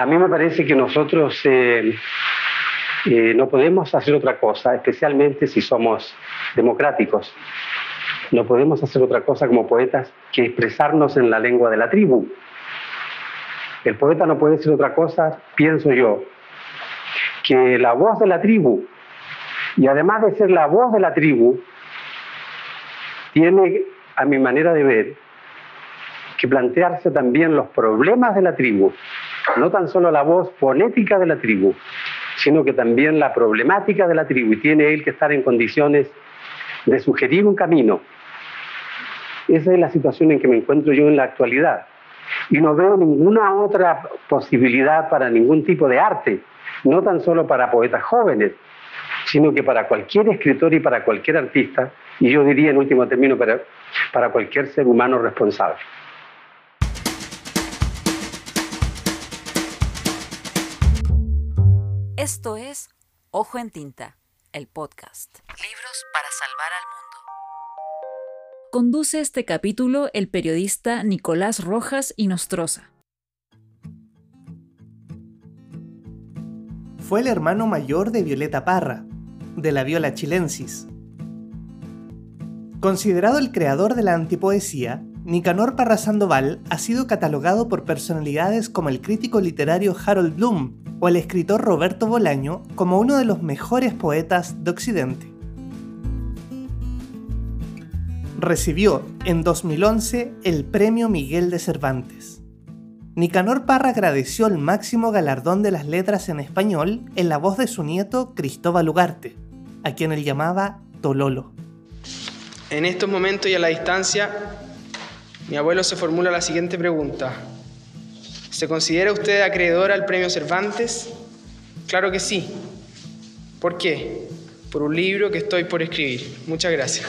a mí me parece que nosotros eh, eh, no podemos hacer otra cosa, especialmente si somos democráticos. No podemos hacer otra cosa como poetas que expresarnos en la lengua de la tribu. El poeta no puede decir otra cosa, pienso yo, que la voz de la tribu, y además de ser la voz de la tribu, tiene, a mi manera de ver, que plantearse también los problemas de la tribu, no tan solo la voz fonética de la tribu, sino que también la problemática de la tribu, y tiene él que estar en condiciones de sugerir un camino. Esa es la situación en que me encuentro yo en la actualidad. Y no veo ninguna otra posibilidad para ningún tipo de arte, no tan solo para poetas jóvenes, sino que para cualquier escritor y para cualquier artista, y yo diría en último término para, para cualquier ser humano responsable. Esto es Ojo en Tinta, el podcast. Libros para salvar al mundo. Conduce este capítulo el periodista Nicolás Rojas y Nostroza. Fue el hermano mayor de Violeta Parra, de la Viola chilensis. Considerado el creador de la antipoesía, Nicanor Parra Sandoval ha sido catalogado por personalidades como el crítico literario Harold Bloom o el escritor Roberto Bolaño como uno de los mejores poetas de Occidente. Recibió en 2011 el Premio Miguel de Cervantes. Nicanor Parra agradeció el máximo galardón de las letras en español en la voz de su nieto Cristóbal Ugarte, a quien él llamaba Tololo. En estos momentos y a la distancia, mi abuelo se formula la siguiente pregunta. ¿Se considera usted acreedor al premio Cervantes? Claro que sí. ¿Por qué? Por un libro que estoy por escribir. Muchas gracias.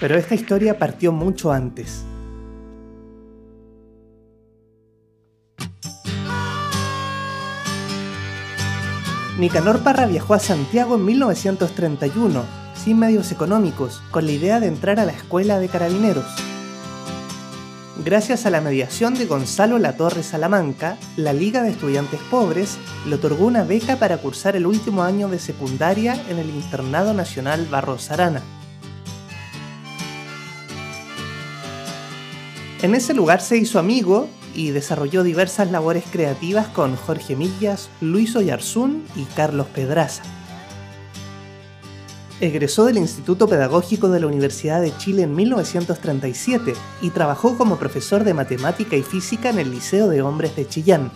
Pero esta historia partió mucho antes. Nicanor Parra viajó a Santiago en 1931 sin medios económicos, con la idea de entrar a la escuela de carabineros. Gracias a la mediación de Gonzalo Latorre Salamanca, la Liga de Estudiantes Pobres le otorgó una beca para cursar el último año de secundaria en el Internado Nacional Barros Arana. En ese lugar se hizo amigo y desarrolló diversas labores creativas con Jorge Millas, Luis Oyarzún y Carlos Pedraza. Egresó del Instituto Pedagógico de la Universidad de Chile en 1937 y trabajó como profesor de matemática y física en el Liceo de Hombres de Chillán.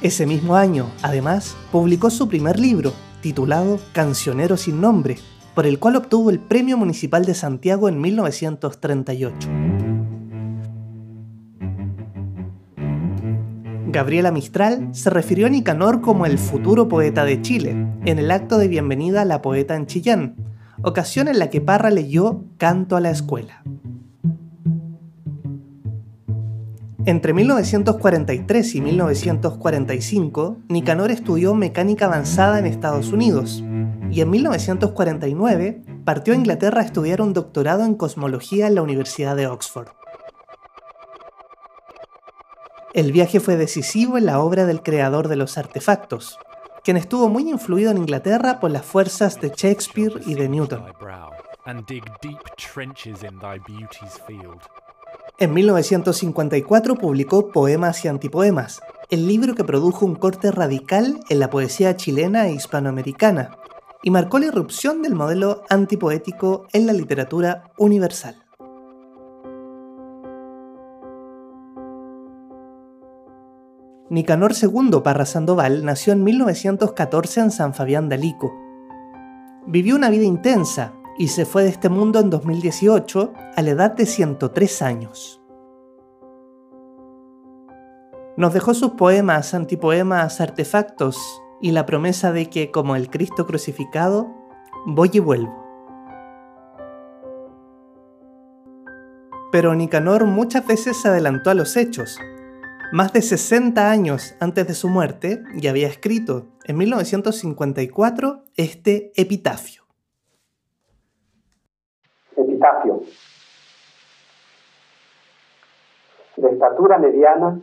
Ese mismo año, además, publicó su primer libro, titulado Cancionero sin nombre, por el cual obtuvo el Premio Municipal de Santiago en 1938. Gabriela Mistral se refirió a Nicanor como el futuro poeta de Chile, en el acto de bienvenida a la poeta en Chillán, ocasión en la que Parra leyó Canto a la Escuela. Entre 1943 y 1945, Nicanor estudió mecánica avanzada en Estados Unidos y en 1949 partió a Inglaterra a estudiar un doctorado en cosmología en la Universidad de Oxford. El viaje fue decisivo en la obra del creador de los artefactos, quien estuvo muy influido en Inglaterra por las fuerzas de Shakespeare y de Newton. En 1954 publicó Poemas y Antipoemas, el libro que produjo un corte radical en la poesía chilena e hispanoamericana, y marcó la irrupción del modelo antipoético en la literatura universal. Nicanor II Parra Sandoval nació en 1914 en San Fabián de Alico. Vivió una vida intensa y se fue de este mundo en 2018 a la edad de 103 años. Nos dejó sus poemas, antipoemas, artefactos y la promesa de que, como el Cristo crucificado, voy y vuelvo. Pero Nicanor muchas veces se adelantó a los hechos más de 60 años antes de su muerte, ya había escrito en 1954 este epitafio. Epitafio. De estatura mediana,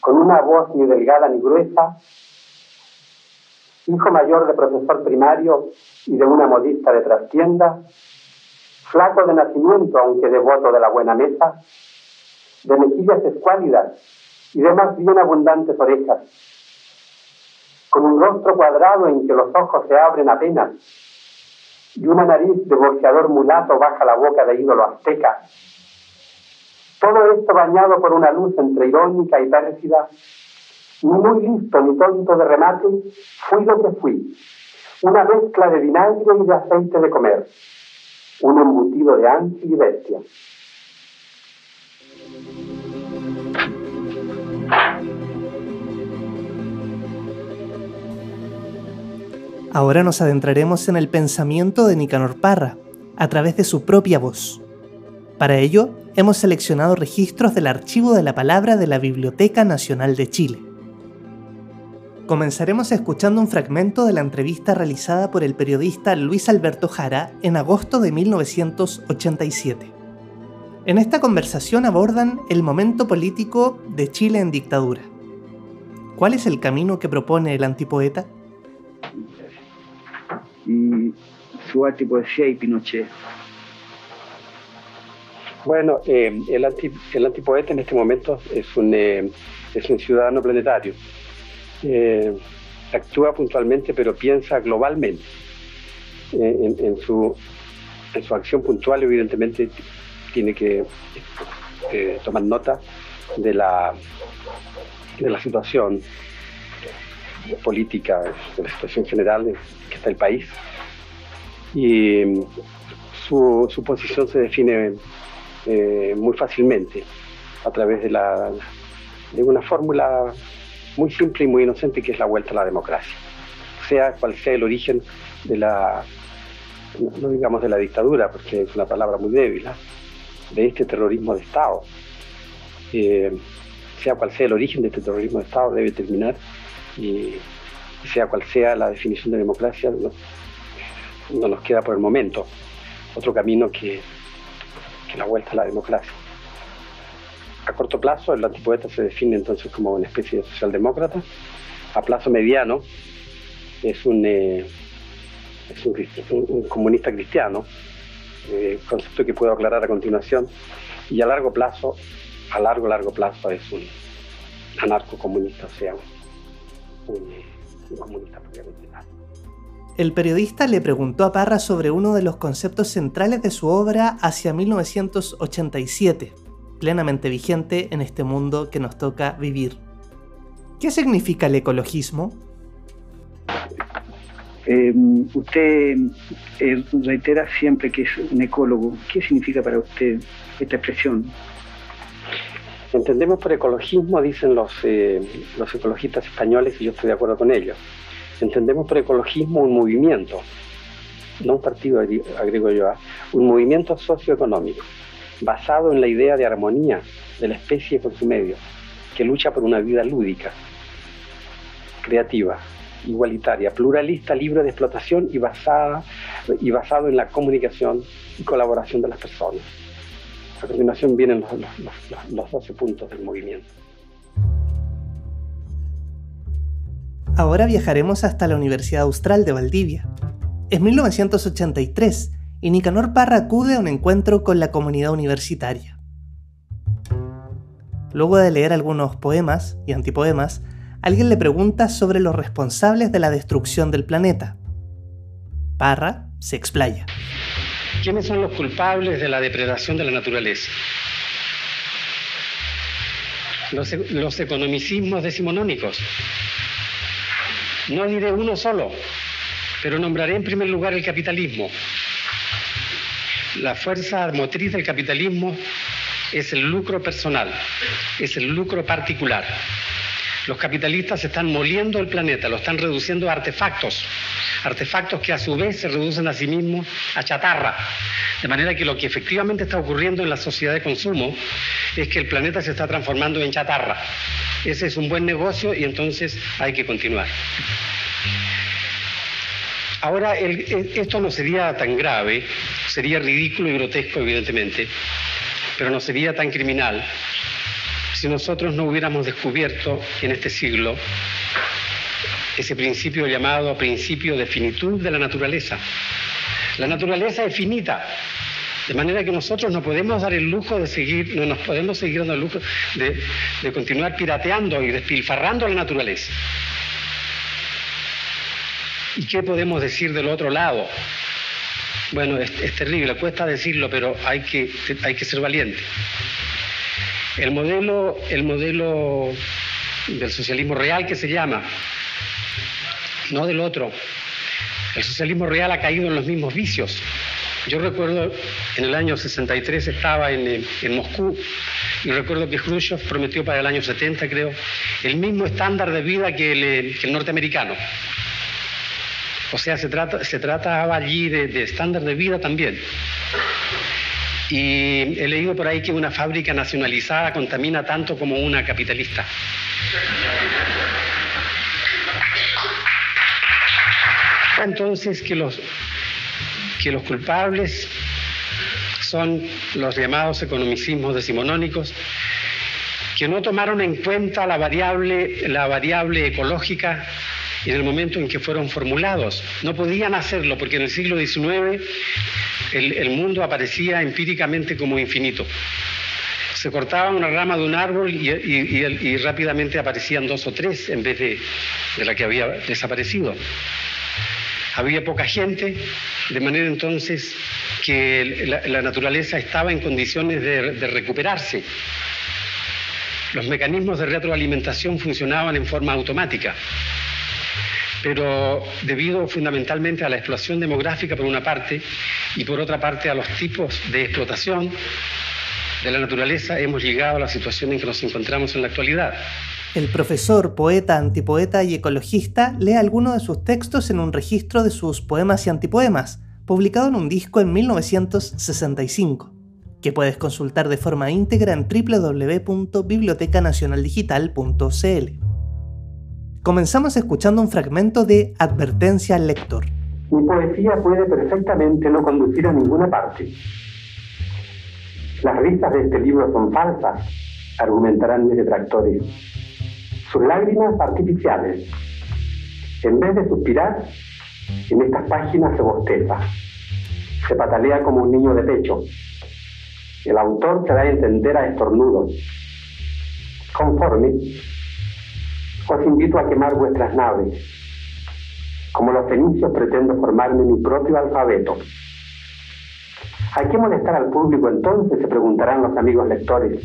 con una voz ni delgada ni gruesa, hijo mayor de profesor primario y de una modista de trastienda, flaco de nacimiento aunque devoto de la buena mesa, de mejillas escuálidas y de más bien abundantes orejas, con un rostro cuadrado en que los ojos se abren apenas, y una nariz de boxeador mulato baja la boca de ídolo azteca. Todo esto bañado por una luz entre irónica y pérfida, ni muy listo ni tonto de remate, fui lo que fui, una mezcla de vinagre y de aceite de comer, un embutido de ángel y bestia. Ahora nos adentraremos en el pensamiento de Nicanor Parra, a través de su propia voz. Para ello, hemos seleccionado registros del Archivo de la Palabra de la Biblioteca Nacional de Chile. Comenzaremos escuchando un fragmento de la entrevista realizada por el periodista Luis Alberto Jara en agosto de 1987. En esta conversación abordan el momento político de Chile en dictadura. ¿Cuál es el camino que propone el antipoeta? Y su antipoesía y Pinochet? Bueno, eh, el, anti, el antipoeta en este momento es un, eh, es un ciudadano planetario. Eh, actúa puntualmente, pero piensa globalmente. En, en, su, en su acción puntual, evidentemente, tiene que tomar nota de la, de la situación política, de la situación general en que está el país. Y mm, su, su posición se define eh, muy fácilmente a través de, la, de una fórmula muy simple y muy inocente que es la vuelta a la democracia. Sea cual sea el origen de la, no digamos de la dictadura, porque es una palabra muy débil, de este terrorismo de Estado. Eh, sea cual sea el origen de este terrorismo de Estado, debe terminar y sea cual sea la definición de democracia, no, nos queda por el momento otro camino que, que, la vuelta a la democracia. A corto plazo, el antipoeta se define entonces como una especie de socialdemócrata. A plazo mediano, es un, eh, es un, comunista cristiano, eh, concepto que puedo aclarar a continuación. Y a largo plazo, a largo, largo plazo, es un anarco-comunista, o sea, comunista El periodista le preguntó a Parra sobre uno de los conceptos centrales de su obra hacia 1987, plenamente vigente en este mundo que nos toca vivir. ¿Qué significa el ecologismo? Em, usted eh, reitera siempre que es un ecólogo. ¿Qué significa para usted esta expresión? Entendemos por ecologismo, dicen los, eh, los ecologistas españoles, y yo estoy de acuerdo con ellos. Entendemos por ecologismo un movimiento, no un partido, agrego yo, ¿ah? un movimiento socioeconómico basado en la idea de armonía de la especie con su medio, que lucha por una vida lúdica, creativa, igualitaria, pluralista, libre de explotación y, basada, y basado en la comunicación y colaboración de las personas. A continuación vienen los, los, 12 puntos del movimiento. Ahora viajaremos hasta la Universidad Austral de Valdivia. Es 1983 y Nicanor Parra acude a un encuentro con la comunidad universitaria. Luego de leer algunos poemas y antipoemas, alguien le pregunta sobre los responsables de la destrucción del planeta. Parra se explaya. ¿Quiénes son los culpables de la depredación de la naturaleza? Los, economicismos decimonónicos. No diré uno solo, pero nombraré en primer lugar el capitalismo. La fuerza motriz del capitalismo es el lucro personal, es el lucro particular. Los capitalistas están moliendo el planeta, lo están reduciendo a artefactos, artefactos que a su vez se reducen a sí mismos a chatarra. De manera que lo que efectivamente está ocurriendo en la sociedad de consumo es que el planeta se está transformando en chatarra. Ese es un buen negocio y entonces hay que continuar. Ahora, esto no sería tan grave, sería ridículo y grotesco, evidentemente, pero no sería tan criminal si nosotros no hubiéramos descubierto en este siglo ese principio llamado principio de finitud de la naturaleza. La naturaleza es finita, de manera que nosotros no podemos dar el lujo de seguir, no nos podemos seguir dando el lujo de, continuar pirateando y despilfarrando la naturaleza. ¿Y qué podemos decir del otro lado? Bueno, es, terrible, cuesta decirlo, pero hay que, hay que ser valiente. El modelo, el modelo del socialismo real que se llama, no del otro. El socialismo real ha caído en los mismos vicios. Yo recuerdo en el año 63 estaba en, en, Moscú y recuerdo que Khrushchev prometió para el año 70, creo, el mismo estándar de vida que el, que el norteamericano. O sea, se, trata, se trataba allí de, estándar de vida también. Y he leído por ahí que una fábrica nacionalizada contamina tanto como una capitalista. Entonces que los, que los culpables son los llamados economicismos decimonónicos, que no tomaron en cuenta la variable, la variable ecológica en el momento en que fueron formulados. No podían hacerlo porque en el siglo XIX el, mundo aparecía empíricamente como infinito. Se cortaba una rama de un árbol y, rápidamente aparecían dos o tres en vez de, la que había desaparecido. Había poca gente, de manera entonces que la, naturaleza estaba en condiciones de recuperarse. Los mecanismos de retroalimentación funcionaban en forma automática pero debido fundamentalmente a la explotación demográfica por una parte y por otra parte a los tipos de explotación de la naturaleza, hemos llegado a la situación en que nos encontramos en la actualidad. El profesor, poeta, antipoeta y ecologista lee algunos de sus textos en un registro de sus poemas y antipoemas, publicado en un disco en 1965, que puedes consultar de forma íntegra en www.bibliotecanacionaldigital.cl. Comenzamos escuchando un fragmento de Advertencia al lector. Mi poesía puede perfectamente no conducir a ninguna parte. Las risas de este libro son falsas, argumentarán mis detractores. Sus lágrimas artificiales. En vez de suspirar, en estas páginas se bosteza. Se patalea como un niño de pecho. El autor se da a entender a estornudos. Conforme, os invito a quemar vuestras naves. Como los fenicios pretendo formarme mi propio alfabeto. ¿Hay que molestar al público entonces? Se preguntarán los amigos lectores.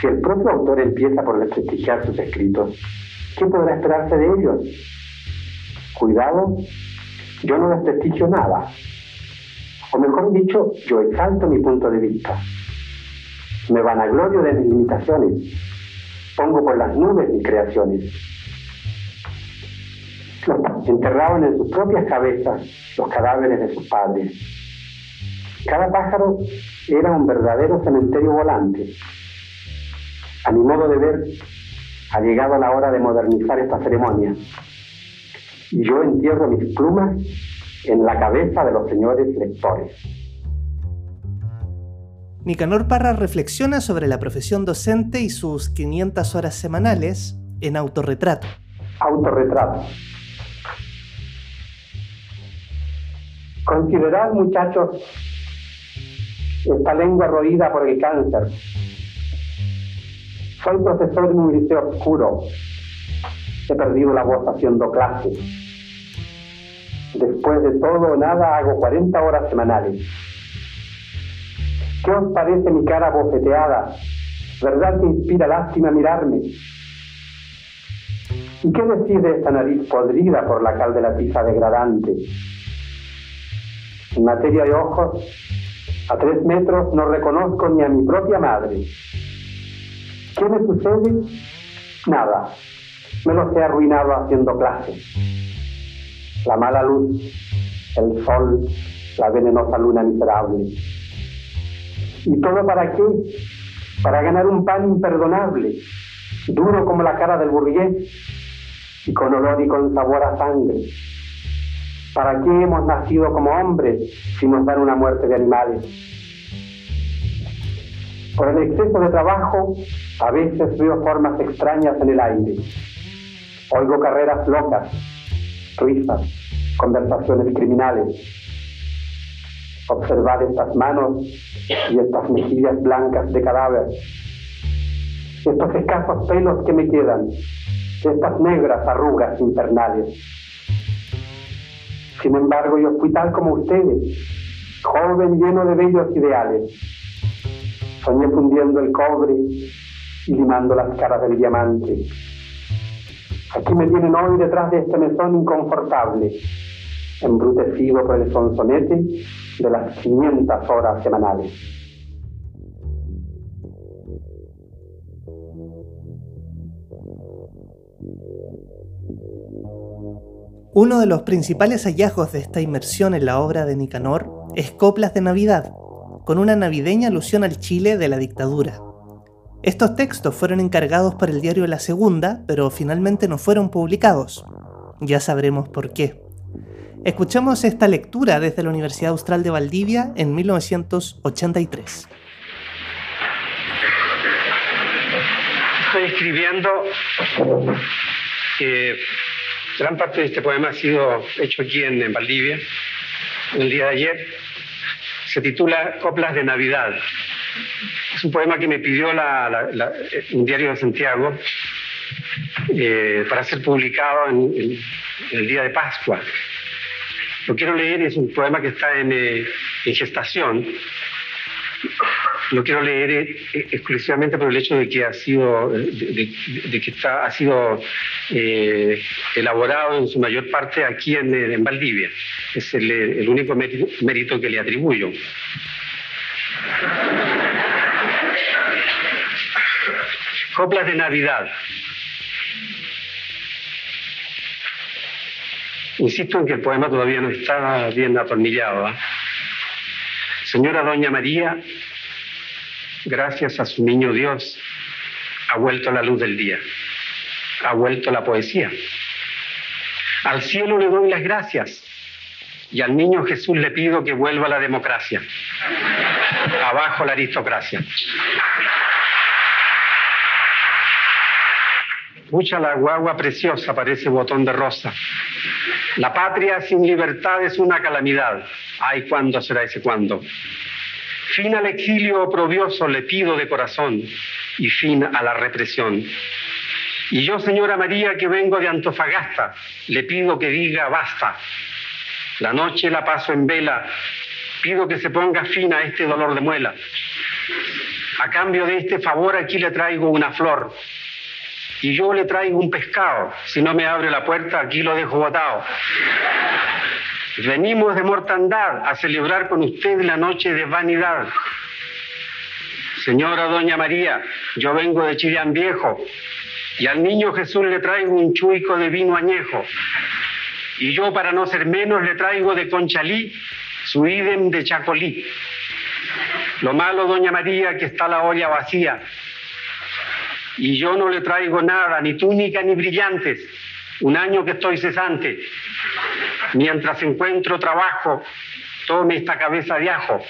Si el propio autor empieza por desprestigiar sus escritos, ¿qué podrá esperarse de ellos? Cuidado, yo no desprestigio nada. O mejor dicho, yo exalto mi punto de vista. Me vanaglorio de mis limitaciones pongo por las nubes mis creaciones. Enterraban en sus propias cabezas los cadáveres de sus padres. Cada pájaro era un verdadero cementerio volante. A mi modo de ver, ha llegado la hora de modernizar esta ceremonia. Y yo entierro mis plumas en la cabeza de los señores lectores. Nicanor Parra reflexiona sobre la profesión docente y sus 500 horas semanales en autorretrato. Autorretrato. Considerad, muchachos, esta lengua roída por el cáncer. Soy profesor en un liceo oscuro. He perdido la voz haciendo clase. Después de todo nada hago 40 horas semanales ¿Qué os parece mi cara bofeteada? ¿Verdad que inspira lástima mirarme? ¿Y qué decir de esta nariz podrida por la cal de la tiza degradante? En materia de ojos, a tres metros no reconozco ni a mi propia madre. ¿Qué me sucede? Nada. Me los he arruinado haciendo clases. La mala luz, el sol, la venenosa luna miserable. ¿Y todo para qué? Para ganar un pan imperdonable, duro como la cara del burgués y con olor y con sabor a sangre. ¿Para qué hemos nacido como hombres si nos dan una muerte de animales? Por el exceso de trabajo, a veces veo formas extrañas en el aire. Oigo carreras locas, risas, conversaciones criminales. Observar estas manos y estas mejillas blancas de cadáver. Estos escasos pelos que me quedan. Estas negras arrugas infernales. Sin embargo, yo fui tal como ustedes, joven lleno de bellos ideales. Soñé fundiendo el cobre y limando las caras del diamante. Aquí me tienen hoy detrás de este mesón inconfortable, embrutecido por el sonsonete de las 500 horas semanales. Uno de los principales hallazgos de esta inmersión en la obra de Nicanor es Coplas de Navidad, con una navideña alusión al Chile de la dictadura. Estos textos fueron encargados para el diario La Segunda, pero finalmente no fueron publicados. Ya sabremos por qué. Escuchamos esta lectura desde la Universidad Austral de Valdivia en 1983. Estoy escribiendo que Gran parte de este poema ha sido hecho aquí en, Valdivia, el día de ayer. Se titula Coplas de Navidad. Es un poema que me pidió un diario de Santiago eh, para ser publicado en, el día de Pascua. Lo quiero leer, es un poema que está en, eh, en gestación lo quiero leer eh, exclusivamente por el hecho de que ha sido, de, que está, ha sido eh, elaborado en su mayor parte aquí en, Valdivia. Es el, único mérito, que le atribuyo. Coplas de Navidad. Insisto en que el poema todavía no está bien atornillado. Señora Doña María, gracias a su niño Dios, ha vuelto la luz del día, ha vuelto la poesía. Al cielo le doy las gracias y al niño Jesús le pido que vuelva la democracia. Abajo la aristocracia. Mucha la guagua preciosa parece botón de rosa. La patria sin libertad es una calamidad. Ay, ¿cuándo será ese cuándo? Fin al exilio oprobioso le pido de corazón y fin a la represión. Y yo, señora María, que vengo de Antofagasta, le pido que diga basta. La noche la paso en vela, pido que se ponga fin a este dolor de muela. A cambio de este favor aquí le traigo una flor y yo le traigo un pescado. Si no me abre la puerta, aquí lo dejo botado. Venimos de mortandad a celebrar con usted la noche de vanidad. Señora Doña María, yo vengo de Chillán Viejo y al niño Jesús le traigo un chuico de vino añejo. Y yo, para no ser menos, le traigo de Conchalí su idem de Chacolí. Lo malo, Doña María, que está la olla vacía. Y yo no le traigo nada, ni túnica ni brillantes. Un año que estoy cesante. Mientras encuentro trabajo, tome esta cabeza de ajo.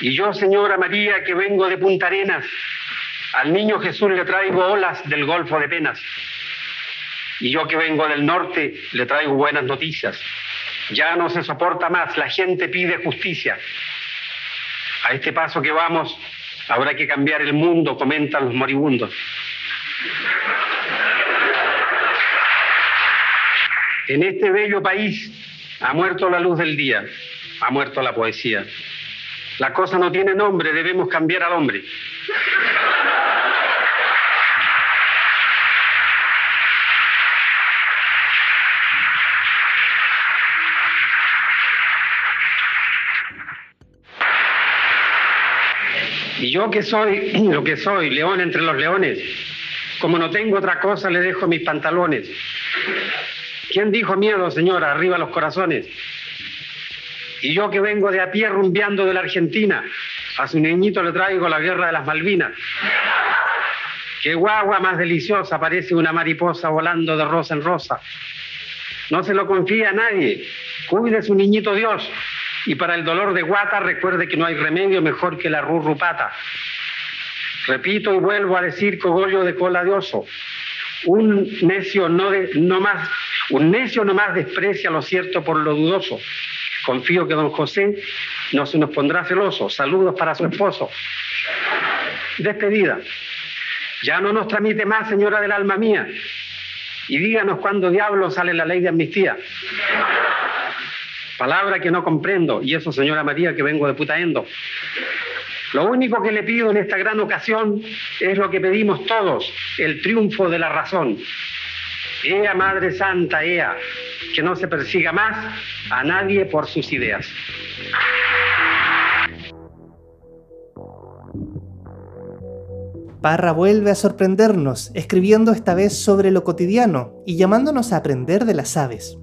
Y yo, señora María, que vengo de Punta Arenas, al niño Jesús le traigo olas del Golfo de Penas. Y yo que vengo del norte, le traigo buenas noticias. Ya no se soporta más, la gente pide justicia. A este paso que vamos, habrá que cambiar el mundo, comentan los moribundos. En este bello país ha muerto la luz del día, ha muerto la poesía. La cosa no tiene nombre, debemos cambiar al hombre. Yo que soy lo que soy, león entre los leones, como no tengo otra cosa, le dejo mis pantalones. ¿Quién dijo miedo, señora? Arriba los corazones. Y yo que vengo de a pie rumbeando de la Argentina, a su niñito le traigo la guerra de las Malvinas. Qué guagua más deliciosa, parece una mariposa volando de rosa en rosa. No se lo confía a nadie. Cuide su niñito Dios. Y para el dolor de guata, recuerde que no hay remedio mejor que la rurrupata. Repito y vuelvo a decir cogollo de cola de oso. Un necio no, no más, un necio no más desprecia lo cierto por lo dudoso. Confío que don José no se nos pondrá celoso. Saludos para su esposo. Despedida. Ya no nos tramite más, señora del alma mía. Y díganos cuándo diablo sale la ley de amnistía. Palabra que no comprendo, y eso, señora María, que vengo de Putaendo. Lo único que le pido en esta gran ocasión es lo que pedimos todos, el triunfo de la razón. Ea, Madre Santa, ea, que no se persiga más a nadie por sus ideas. Parra vuelve a sorprendernos, escribiendo esta vez sobre lo cotidiano y llamándonos a aprender de las aves.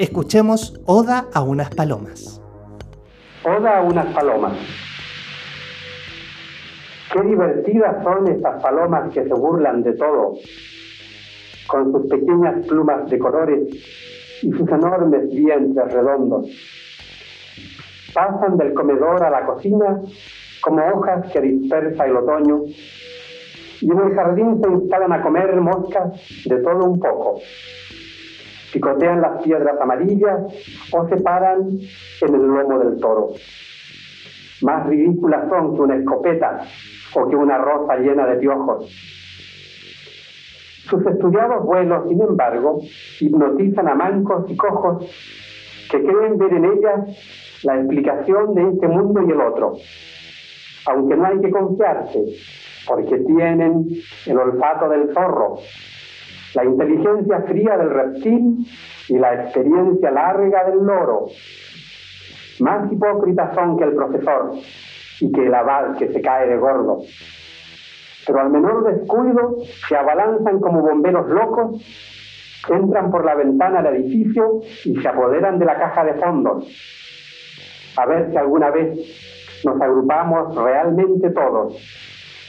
Escuchemos Oda a unas palomas. Oda a unas palomas. Qué divertidas son estas palomas que se burlan de todo, con sus pequeñas plumas de colores y sus enormes vientres redondos. Pasan del comedor a la cocina como hojas que dispersa el otoño y en el jardín se instalan a comer moscas de todo un poco picotean las piedras amarillas o se paran en el lomo del toro. Más ridículas son que una escopeta o que una rosa llena de piojos. Sus estudiados vuelos, sin embargo, hipnotizan a mancos y cojos que creen ver en ellas la explicación de este mundo y el otro, aunque no hay que confiarse, porque tienen el olfato del zorro la inteligencia fría del reptil y la experiencia larga del loro. Más hipócritas son que el profesor y que el abad que se cae de gordo. Pero al menor descuido se abalanzan como bomberos locos, entran por la ventana del edificio y se apoderan de la caja de fondos. A ver si alguna vez nos agrupamos realmente todos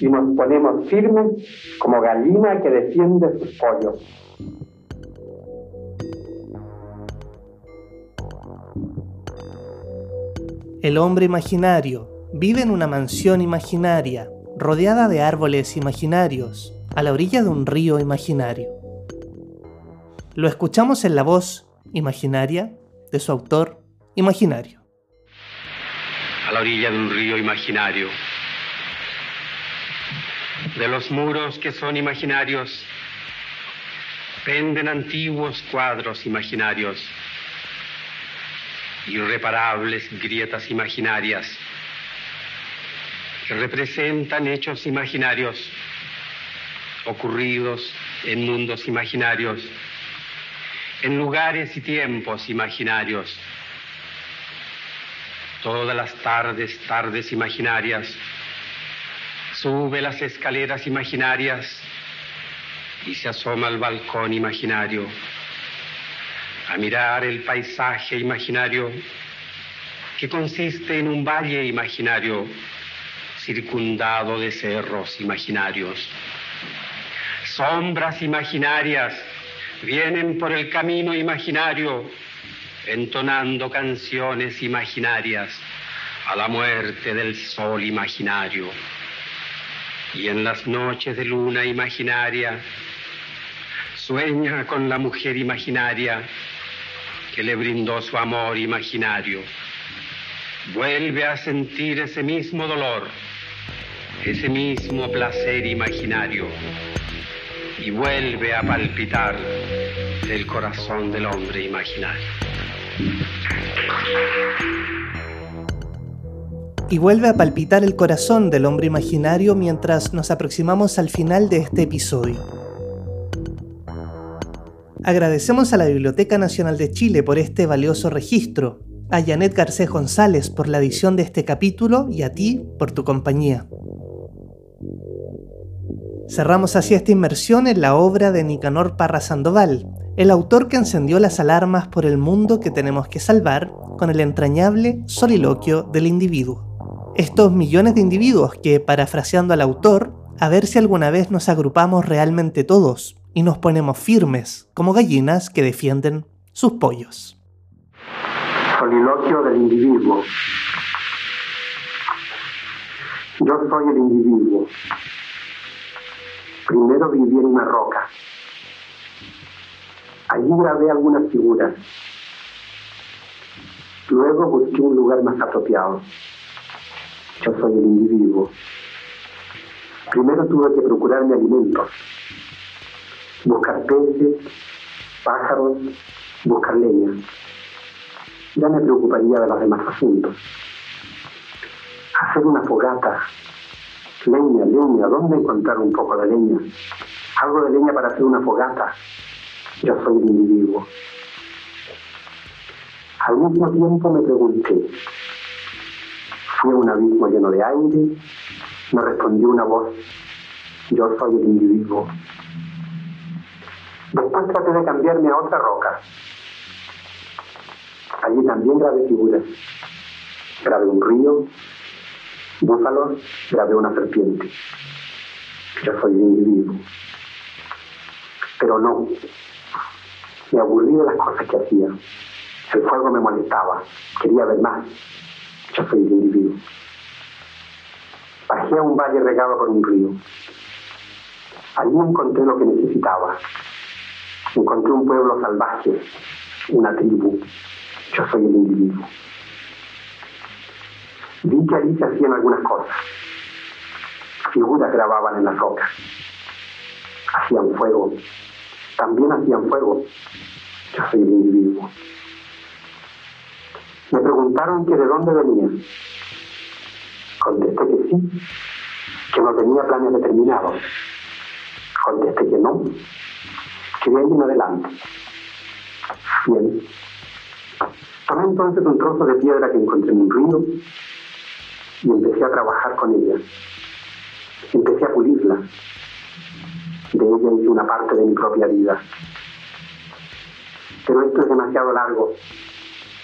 y nos ponemos firmes como gallina que defiende sus pollos. El hombre imaginario vive en una mansión imaginaria, rodeada de árboles imaginarios, a la orilla de un río imaginario. Lo escuchamos en la voz imaginaria de su autor imaginario. A la orilla de un río imaginario, de los muros que son imaginarios, penden antiguos cuadros imaginarios, irreparables grietas imaginarias que representan hechos imaginarios ocurridos en mundos imaginarios, en lugares y tiempos imaginarios. Todas las tardes, tardes imaginarias, Sube las escaleras imaginarias y se asoma al balcón imaginario a mirar el paisaje imaginario que consiste en un valle imaginario circundado de cerros imaginarios. Sombras imaginarias vienen por el camino imaginario entonando canciones imaginarias a la muerte del sol imaginario y en las noches de luna imaginaria sueña con la mujer imaginaria que le brindó su amor imaginario. Vuelve a sentir ese mismo dolor, ese mismo placer imaginario y vuelve a palpitar el corazón del hombre imaginario y vuelve a palpitar el corazón del hombre imaginario mientras nos aproximamos al final de este episodio. Agradecemos a la Biblioteca Nacional de Chile por este valioso registro, a Janet Garcés González por la edición de este capítulo y a ti por tu compañía. Cerramos así esta inmersión en la obra de Nicanor Parra Sandoval, el autor que encendió las alarmas por el mundo que tenemos que salvar con el entrañable soliloquio del individuo estos millones de individuos que, parafraseando al autor, a ver si alguna vez nos agrupamos realmente todos y nos ponemos firmes como gallinas que defienden sus pollos. Soliloquio del individuo. Yo soy el individuo. Primero viví en una roca. Allí grabé algunas figuras. Luego busqué un lugar más apropiado. Yo soy el individuo. Primero tuve que procurarme alimentos, buscar peces, pájaros, buscar leña. Ya me preocuparía de los demás asuntos. Hacer una fogata, leña, leña, ¿dónde encontrar un poco de leña? Algo de leña para hacer una fogata. Yo soy el individuo. Al mismo tiempo me pregunté, fui a un abismo lleno de aire, me respondió una voz, yo soy el individuo. Después traté de cambiarme a otra roca. Allí también grabé figuras. Grabé un río, búfalos, grabé una serpiente. Yo soy el individuo. Pero no, me aburrí de las cosas que hacía. El fuego me molestaba, quería ver más. Yo soy el individuo. Bajé a un valle regado por un río. Allí encontré lo que necesitaba. Encontré un pueblo salvaje, una tribu. Yo soy el individuo. Vi que allí se hacían algunas cosas. Figuras grababan en las rocas. Hacían fuego. También hacían fuego. Yo soy el individuo. Me preguntaron que de dónde venía. Contesté que sí, que no tenía planes determinados. Contesté que no, que de ahí en adelante. Bien. Tomé entonces un trozo de piedra que encontré en un río y empecé a trabajar con ella. Empecé a pulirla. De ella hice una parte de mi propia vida. Pero esto es demasiado largo.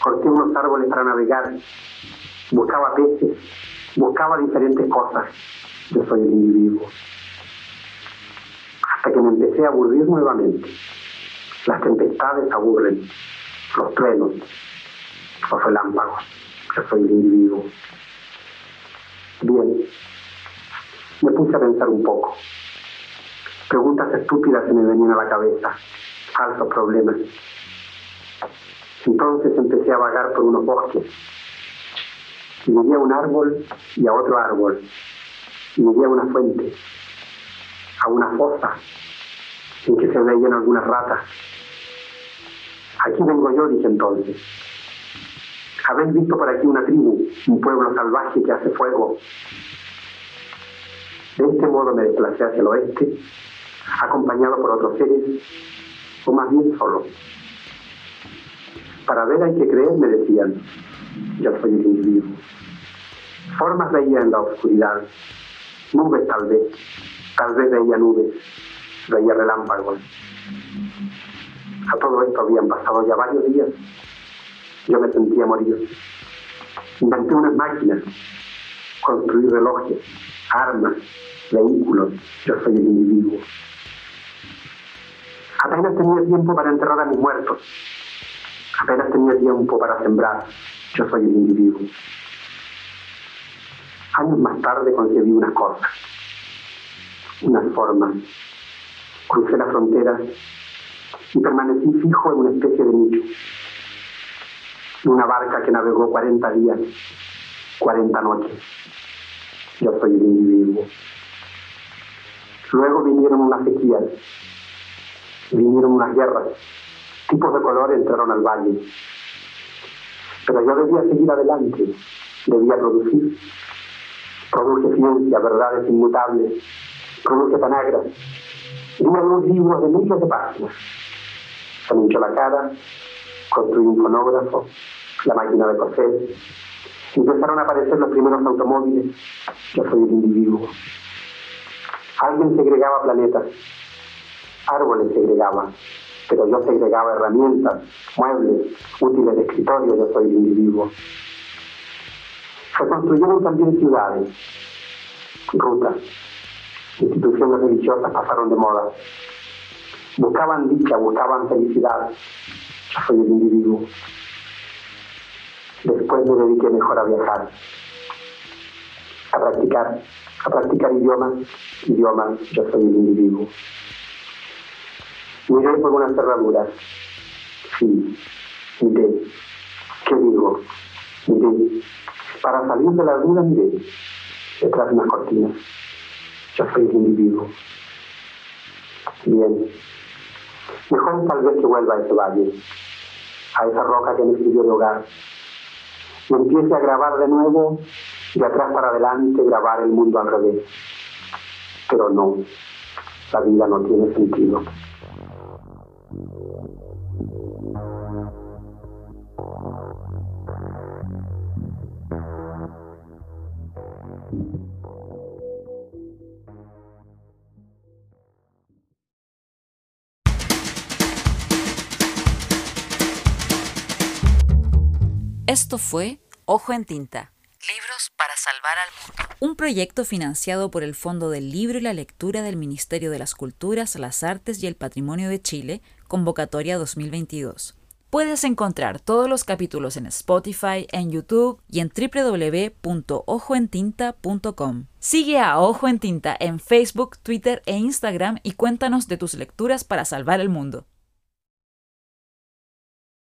Corté unos árboles para navegar. Buscaba peces. Buscaba diferentes cosas. Yo soy el individuo. Hasta que me empecé a aburrir nuevamente. Las tempestades aburren. Los truenos. Los relámpagos. Yo soy el individuo. Bien. Me puse a pensar un poco. Preguntas estúpidas se me venían a la cabeza. Falsos problemas. Entonces empecé a vagar por unos bosques. Y a un árbol y a otro árbol. Y a una fuente, a una fosa en que se veían algunas ratas. Aquí vengo yo, dije entonces. ¿Habéis visto por aquí una tribu, un pueblo salvaje que hace fuego? De este modo me desplacé hacia el oeste, acompañado por otros seres, o más bien solo. Para ver hay que creer, me decían. Yo soy el individuo. Formas veía en la oscuridad, nubes tal vez, tal vez veía nubes, veía relámpagos. A todo esto habían pasado ya varios días. Yo me sentía morir. Inventé unas máquinas, construí relojes, armas, vehículos. Yo soy el individuo. Apenas tenía tiempo para enterrar a mis muertos. Apenas tenía tiempo para sembrar. Yo soy el individuo. Años más tarde concebí unas cosas, unas formas. Crucé la frontera y permanecí fijo en una especie de nicho. Una barca que navegó 40 días, 40 noches. Yo soy el individuo. Luego vinieron unas sequías, vinieron unas guerras, tipos de color entraron al valle. Pero yo debía seguir adelante, debía producir. Produje ciencia, verdades inmutables, produje tanagras, y unos libros de miles de páginas. Se me hinchó la cara, construí un fonógrafo, la máquina de coser, empezaron a aparecer los primeros automóviles. Yo soy el individuo. Alguien segregaba planetas, árboles segregaba, pero yo segregaba herramientas, muebles, útiles de escritorio, yo soy el individuo. Se construyeron también ciudades, rutas, instituciones religiosas pasaron de moda. Buscaban dicha, buscaban felicidad. Yo soy el individuo. Después me dediqué mejor a viajar, a practicar, a practicar idiomas, idiomas, yo soy un individuo. Miré por una cerradura. Sí, miré. ¿Qué digo? Miré. Para salir de la duda, miré. Detrás de unas cortinas. Yo soy un individuo. Bien. Mejor tal vez que vuelva a ese valle, a esa roca que me sirvió de hogar, y empiece a grabar de nuevo, de atrás para adelante, grabar el mundo al revés. Pero no, la vida no tiene sentido. Esto fue Ojo en Tinta. Libros para salvar al mundo. Un proyecto financiado por el Fondo del Libro y la Lectura del Ministerio de las Culturas, las Artes y el Patrimonio de Chile, convocatoria 2022. Puedes encontrar todos los capítulos en Spotify, en YouTube y en www.ojoentinta.com. Sigue a Ojo en Tinta en Facebook, Twitter e Instagram y cuéntanos de tus lecturas para salvar el mundo.